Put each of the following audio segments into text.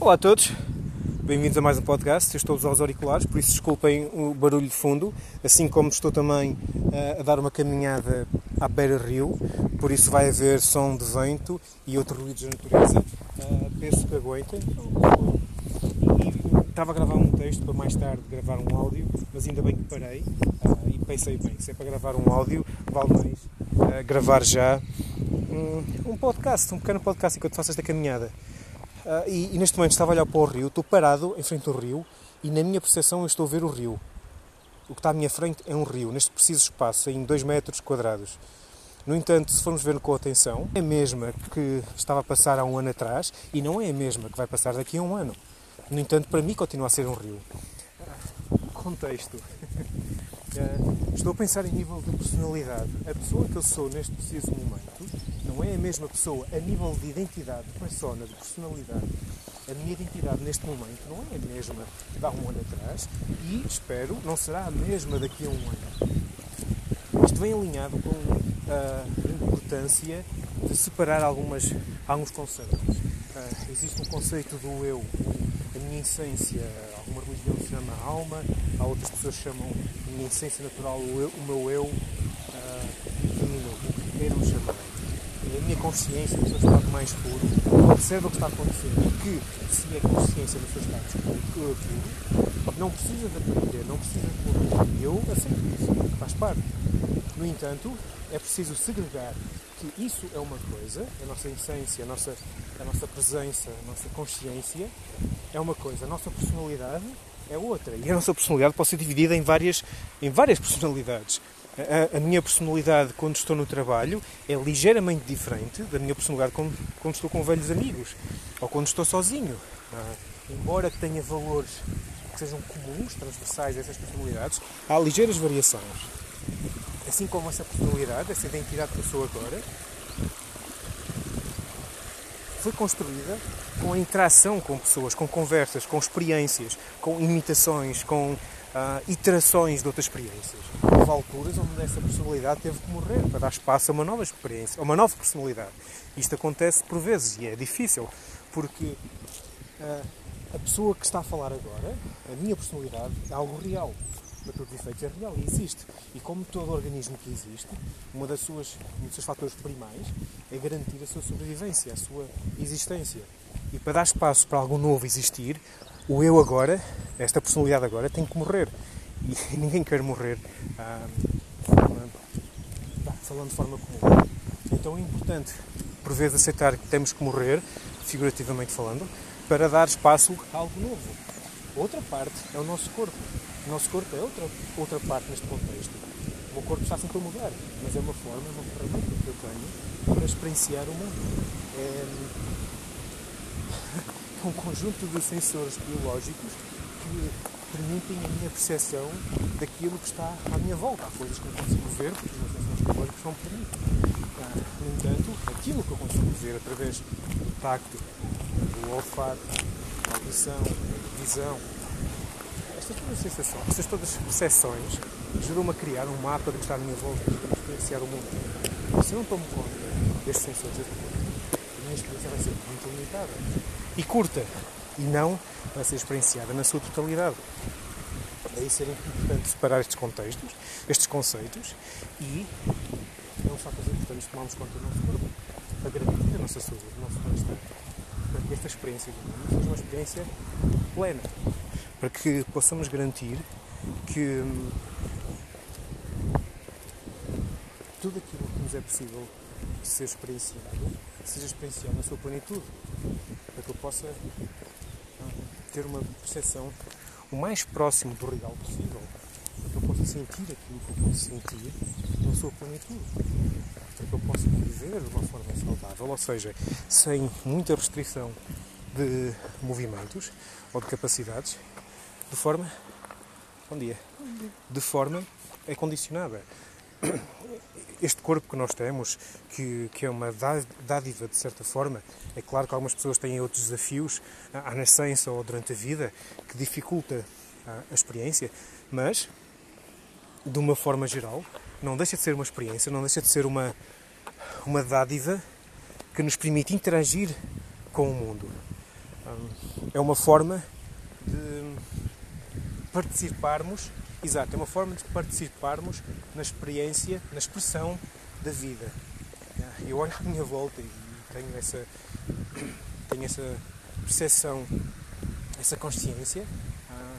Olá a todos, bem-vindos a mais um podcast. Eu estou a usar os auriculares, por isso desculpem o barulho de fundo, assim como estou também uh, a dar uma caminhada à beira-rio, por isso vai haver som de vento e outros ruídos da natureza. Uh, penso que aguentem. Estava a gravar um texto para mais tarde gravar um áudio, mas ainda bem que parei uh, e pensei bem, se é para gravar um áudio, vale mais gravar já um, um podcast, um pequeno podcast enquanto faço esta caminhada. Uh, e, e, neste momento estava a olhar para o rio, estou parado em frente ao rio e na minha percepção eu estou a ver o rio. O que está à minha frente é um rio, neste preciso espaço, em 2 metros quadrados. No entanto, se formos ver com atenção, é a mesma que estava a passar há um ano atrás e não é a mesma que vai passar daqui a um ano. No entanto, para mim continua a ser um rio. Contexto. Uh, estou a pensar em nível de personalidade. A pessoa que eu sou neste preciso momento não é a mesma pessoa a nível de identidade, de persona, de personalidade. A minha identidade neste momento não é a mesma de há um ano atrás e, espero, não será a mesma daqui a um ano. Isto vem alinhado com a importância de separar algumas, alguns conceitos. Uh, existe um conceito do eu, a minha essência, alguma religião se chama alma, há outras pessoas chamam a minha essência natural o, eu, o meu eu uh, divino, o que queiram chamar. A minha consciência no seu estado mais puro observa o que está acontecendo que se é consciência no seu estado puro, não precisa de aprender, não precisa de. E eu aceito isso, faz parte. No entanto, é preciso segregar que isso é uma coisa, a nossa essência, a nossa, a nossa presença, a nossa consciência é uma coisa, a nossa personalidade é outra. E a nossa personalidade pode ser dividida em várias, em várias personalidades. A, a, minha personalidade quando estou no trabalho é ligeiramente diferente da minha personalidade quando, quando estou com velhos amigos ou quando estou sozinho. Ah, embora tenha valores que sejam comuns, transversais a essas personalidades, há ligeiras variações. Assim como essa personalidade, essa identidade que eu sou agora, foi construída com a interação com pessoas, com conversas, com experiências, com imitações, com uh, iterações de outras experiências. Houve alturas onde essa personalidade teve que morrer para dar espaço a uma nova experiência, a uma nova personalidade. Isto acontece por vezes e é difícil, porque uh, a pessoa que está a falar agora, a minha personalidade, é algo real para todos os efeitos, é real e existe. E como todo organismo que existe, uma das suas, um dos seus fatores primais é garantir a sua sobrevivência, a sua existência. E para dar espaço para algo novo existir, o eu agora, esta personalidade agora, tem que morrer. E ninguém quer morrer ah, falando de forma comum. Então é importante, por vezes, aceitar que temos que morrer, figurativamente falando, para dar espaço a algo novo. Outra parte é o nosso corpo. O nosso corpo é outra, outra parte neste contexto. O meu corpo está sempre a mudar, mas é uma forma, é uma ferramenta que eu tenho para experienciar o mundo. É, é um conjunto de sensores biológicos que permitem a minha percepção daquilo que está à minha volta. Há coisas que eu consigo ver, porque os meus sensores biológicos não permitem. Ah, no entanto, aquilo que eu consigo ver através do tacto, do olfato, audição, visão, estas todas as sensações, estas todas as percepções ajudam-me a criar um mapa do que está à minha volta para experienciar o mundo. Se eu não tomo conta destes sensores, a minha experiência vai ser muito limitada e curta e não vai ser experienciada na sua totalidade. Daí ser importante separar estes contextos, estes conceitos e é um fator importante tomarmos conta do nosso corpo para garantir a nossa saúde, o nosso bem-estar. Esta experiência do mundo seja uma experiência plena para que possamos garantir que hum, tudo aquilo que nos é possível ser experienciado seja experienciado na sua plenitude, para que eu possa ter uma percepção o mais próximo do real possível, para que eu possa sentir aquilo que eu posso sentir na sua plenitude, para que eu possa viver de uma forma saudável, ou seja, sem muita restrição de movimentos ou de capacidades de forma. Bom dia. Bom dia. De forma é condicionada. Este corpo que nós temos, que, que é uma dádiva de certa forma, é claro que algumas pessoas têm outros desafios à nascença ou durante a vida que dificulta a, experiência, mas de uma forma geral, não deixa de ser uma experiência, não deixa de ser uma, uma dádiva que nos permite interagir com o mundo. é uma forma de participarmos, exato, é uma forma de participarmos na experiência, na expressão da vida. Eu olho à minha volta e tenho essa, tenho essa percepção, essa consciência ah,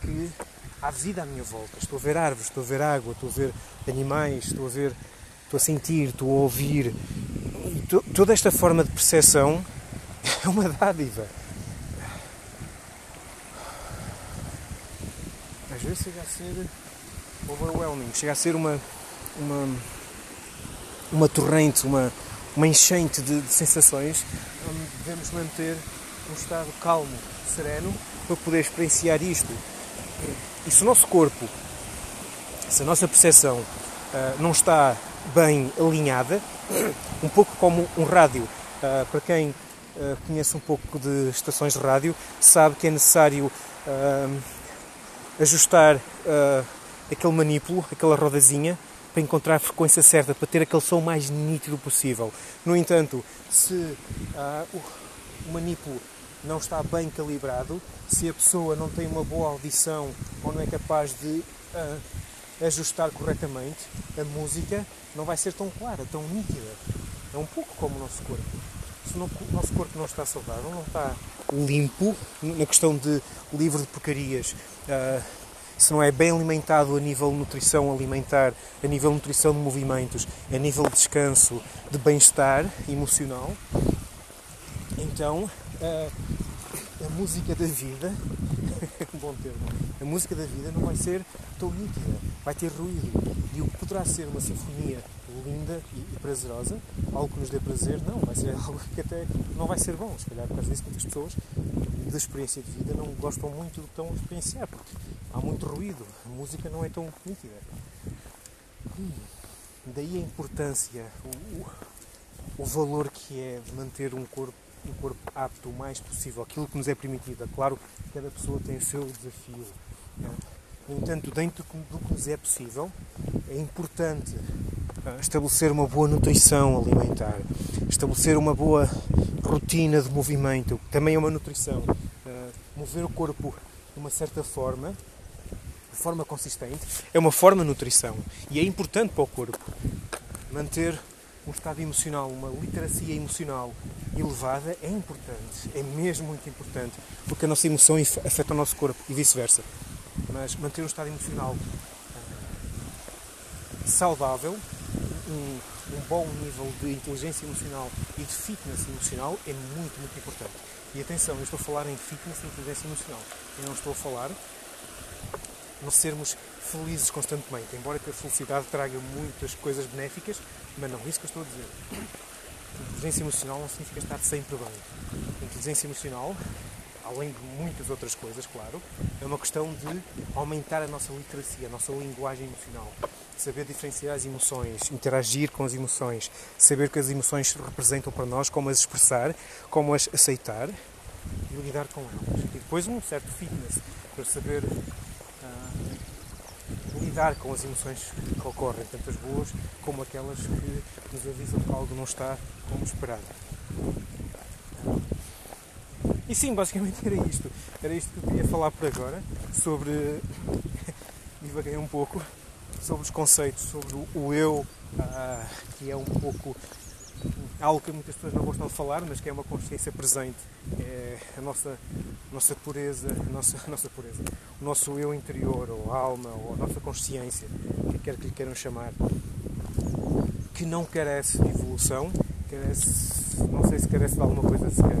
que há vida à minha volta. Estou a ver árvores, estou a ver água, estou a ver animais, estou a ver, estou a sentir, estou a ouvir. E to, toda esta forma de percepção é uma dádiva. Vezes chega a ser overwhelming, chega a ser uma, uma, uma torrente, uma, uma enchente de, de sensações onde devemos manter um estado calmo, sereno, para poder experienciar isto. E se o nosso corpo, se a nossa percepção uh, não está bem alinhada, um pouco como um rádio, uh, para quem uh, conhece um pouco de estações de rádio, sabe que é necessário ajustar aquele manipulo, aquela rodazinha, para encontrar a frequência certa, para ter aquele som mais nítido possível. No entanto, se uh, o manipulo não está bem calibrado, se a pessoa não tem uma boa audição ou não é capaz de uh, ajustar corretamente, a música não vai ser tão clara, tão nítida. É um pouco como o nosso corpo. Se o nosso corpo não está saudável, não está limpo, na questão de livre de porcarias, uh, se não é bem alimentado a nível de nutrição alimentar, a nível de nutrição de movimentos, a nível de descanso, de bem-estar emocional, então a, a música da vida, bom termo, a música da vida não vai ser tão nítida, vai ter ruído. E o que poderá ser uma sinfonia linda e prazerosa, algo que nos dê prazer, não, vai ser algo que até não vai ser bom. Se calhar por causa disso muitas pessoas da experiência de vida não gostam muito estão a experienciar, porque há muito ruído, a música não é tão nítida. Hum, daí a importância, o, o valor que é de manter um corpo um corpo apto o mais possível, aquilo que nos é permitido. É claro cada pessoa tem o seu desafio. No entanto, dentro do que nos é possível, é importante estabelecer uma boa nutrição alimentar, estabelecer uma boa rotina de movimento, também é uma nutrição. Uh, mover o corpo de uma certa forma, de forma consistente, é uma forma de nutrição e é importante para o corpo manter um estado emocional, uma literacia emocional elevada é importante, é mesmo muito importante, porque a nossa emoção afeta o nosso corpo e vice-versa. Mas manter um estado emocional uh, saudável um, um bom nível de inteligência emocional e de fitness emocional é muito, muito importante. E atenção, eu estou a falar em fitness e inteligência emocional. Eu não estou a falar em sermos felizes constantemente, embora que a felicidade traga muitas coisas benéficas, mas não é isso que eu estou a dizer. Inteligência emocional não significa estar sempre bem. Inteligência emocional, além de muitas outras coisas, claro, é uma questão de aumentar a nossa literacia, a nossa linguagem emocional saber diferenciar as emoções, interagir com as emoções, saber o que as emoções representam para nós, como as expressar, como as aceitar e lidar com elas. E depois um certo fitness para saber uh, lidar com as emoções que ocorrem, tanto as boas como aquelas que nos avisam que algo não está como esperado. E sim, basicamente era isto. Era isto que eu queria falar por agora sobre. divaguei um pouco sobre os conceitos, sobre o eu, uh, que é um pouco algo que muitas pessoas não gostam de falar, mas que é uma consciência presente, é a nossa, nossa pureza, a nossa, a nossa pureza, o nosso eu interior, ou alma, ou a nossa consciência, que quer que lhe queiram chamar, que não carece de evolução, carece, não sei se carece de alguma coisa sequer,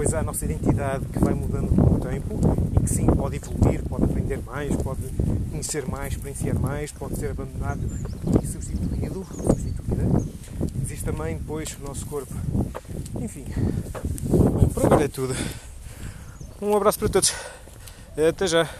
pois há a nossa identidade que vai mudando com o tempo e que sim, pode evoluir, pode aprender mais, pode conhecer mais, experienciar mais, pode ser abandonado e substituído, substituída. Existe também depois o nosso corpo. Enfim, por agora é tudo. Um abraço para todos. Até já.